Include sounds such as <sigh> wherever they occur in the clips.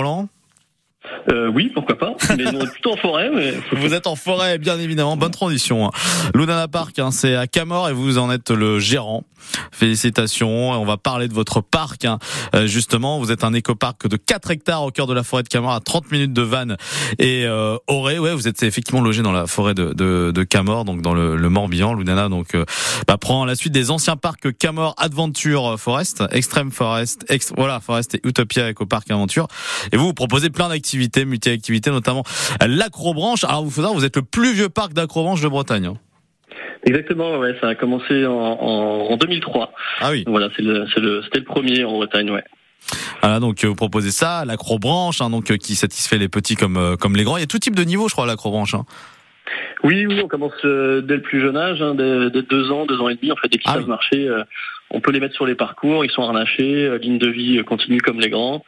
Roland Euh, oui, pourquoi pas. Mais on est plutôt en forêt. Vous êtes en forêt, bien évidemment. Bonne transition. hein. Lunana Park, hein, c'est à Camor et vous en êtes le gérant. Félicitations. On va parler de votre parc. hein. Euh, justement, vous êtes un écoparc de 4 hectares au cœur de la forêt de Camor, à 30 minutes de Vannes et euh, Auray. Ouais, vous êtes effectivement logé dans la forêt de, de, Camor, donc dans le, le Morbihan. Lunana donc euh, bah, prend la suite des anciens parcs Camor Adventure Forest, Extreme Forest, voilà Forest et Utopia Ecopark Aventure. Et vous, vous proposez plein d'activités, multi-activités, notamment l'acrobranche. Alors vous faut savoir, vous êtes le plus vieux parc d'acrobranche de Bretagne. hein. Exactement, ouais, ça a commencé en, en, en 2003. Ah oui. Voilà, c'est le, c'est le, c'était le premier en Bretagne, ouais. Voilà, donc euh, vous proposez ça, l'acrobranche, hein, donc euh, qui satisfait les petits comme euh, comme les grands. Il y a tout type de niveau, je crois, à l'acrobranche. Hein. Oui, oui, on commence euh, dès le plus jeune âge, hein, dès, dès deux ans, deux ans et demi. En fait, dès qu'ils Ah savent oui. marcher, euh, on peut les mettre sur les parcours. Ils sont harnachés, euh, ligne de vie euh, continue comme les grands.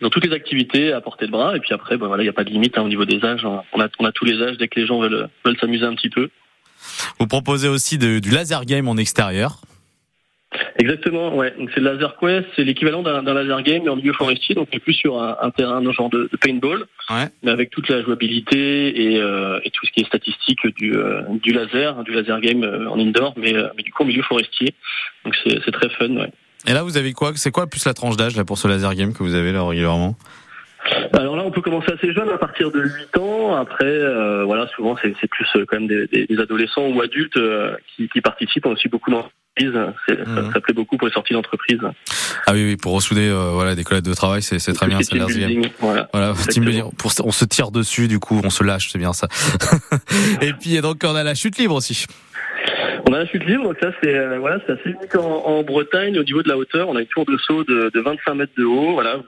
Dans toutes les activités à portée de bras. Et puis après, ben voilà, il n'y a pas de limite hein, au niveau des âges. On a, on a tous les âges dès que les gens veulent, veulent s'amuser un petit peu. Vous proposez aussi de- du laser game en extérieur. Exactement, ouais. Donc c'est le Laser Quest, c'est l'équivalent d'un d'un laser game mais en milieu forestier, donc plus sur un, un terrain de genre de, de paintball, Ouais. mais avec toute la jouabilité et, euh, et tout ce qui est statistique du, euh, du laser, hein, du laser game euh, en indoor, mais, mais du coup en milieu forestier. Donc c'est c'est très fun, ouais. Et là, vous avez quoi? C'est quoi plus la tranche d'âge là pour ce laser game que vous avez là régulièrement? Alors là, on peut commencer assez jeune, à partir de 8 ans. Après, euh, voilà, souvent c'est c'est plus euh, quand même des, des- des adolescents ou adultes euh, qui, qui participent. On a aussi beaucoup d'entreprises. Ça, Mhm. ça plaît beaucoup pour les sorties d'entreprise. Ah oui, oui, pour ressouder euh, voilà des collègues de travail, c'est c'est très bien, game. building, Voilà. Voilà, team building. Pour, on se tire dessus, du coup, on se lâche, c'est bien ça. <laughs> et puis donc on a la chute libre aussi. On a la chute libre, donc ça c'est euh, voilà, c'est assez unique en, en Bretagne au niveau de la hauteur. On a une tour de saut de, de 25 mètres de haut. Voilà,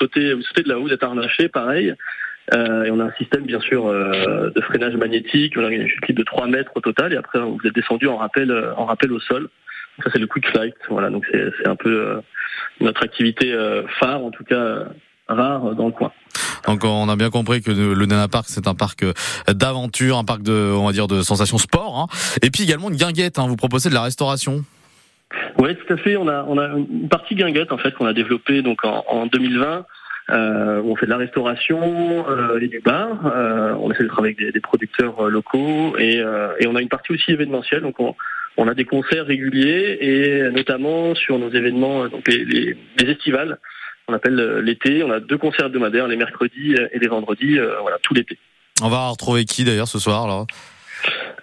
vous sautez, de là haut, vous êtes harnaché, pareil. Euh, et on a un système bien sûr euh, de freinage magnétique. On a une chute de 3 mètres au total, et après vous êtes descendu en rappel, euh, en rappel au sol. Ça c'est le quick flight. Voilà, donc c'est un peu euh, notre activité phare, en tout cas rare dans le coin. Donc on a bien compris que le Nana Park c'est un parc d'aventure, un parc de on va dire de sensations sport, hein. et puis également une guinguette. Hein. Vous proposez de la restauration. Oui, tout à fait. On a, une partie guinguette en fait qu'on a développée donc en, en 2020. Euh, on fait de la restauration euh, et du bar. Euh, on essaie de travailler avec des, producteurs euh, locaux et, on a une partie aussi événementielle. Donc on, a des concerts réguliers et notamment sur nos événements, donc les, les, les estivales. On appelle l'été. On a deux concerts hebdomadaires les mercredis et les vendredis. voilà, tout l'été. On va retrouver qui d'ailleurs ce soir alors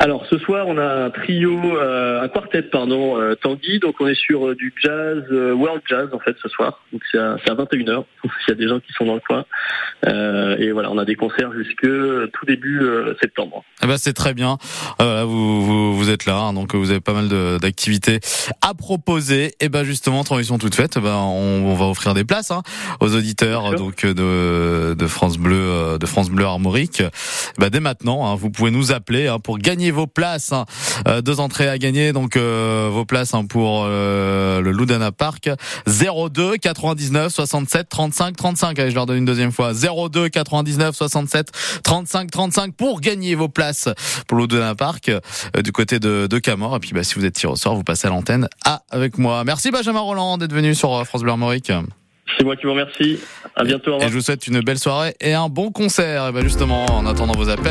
Alors ce soir on a un trio, euh, un quartet pardon, euh, Tanguy, donc on est sur euh, du jazz, euh, world jazz en fait ce soir, donc c'est à, à 21h, s'il y a des gens qui sont dans le coin, Euh, et voilà on a des concerts jusque tout début septembre. Eh ben c'est très bien. Euh, vous, vous vous êtes là, hein, donc vous avez pas mal d'activités à proposer. Et ben justement, transition toute faite, eh ben on, on va offrir des places hein, aux auditeurs donc de, de France Bleu, de France Bleu Armorique. Eh ben, dès maintenant, hein, vous pouvez nous appeler hein, pour gagner vos places. hein. Euh, deux entrées à gagner, donc euh, vos places hein, pour euh, le Loudana Park. 02 99 67 35 35. Allez, je leur donne une deuxième fois. 02 99 67 35 35 pour gagner vos places pour l'Oudana Park euh, du côté de, de Camor. Et puis bah, si vous êtes tiré au sort, vous passez à l'antenne à avec moi. Merci Benjamin Roland d'être venu sur France Bleu Armorique. C'est moi qui vous remercie. À bientôt. Au. Et je vous souhaite une belle soirée et un bon concert. Et ben justement, en attendant vos appels.